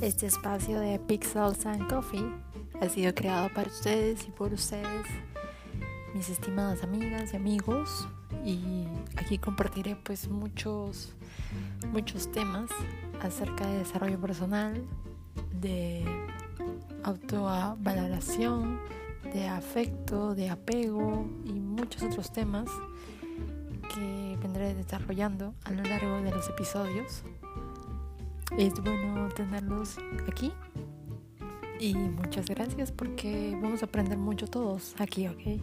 Este espacio de Pixels and Coffee ha sido creado para ustedes y por ustedes, mis estimadas amigas y amigos. Y aquí compartiré pues muchos, muchos temas acerca de desarrollo personal, de autovaloración, de afecto, de apego y muchos otros temas que vendré desarrollando a lo largo de los episodios. Es bueno tenerlos aquí y muchas gracias porque vamos a aprender mucho todos aquí, ¿ok?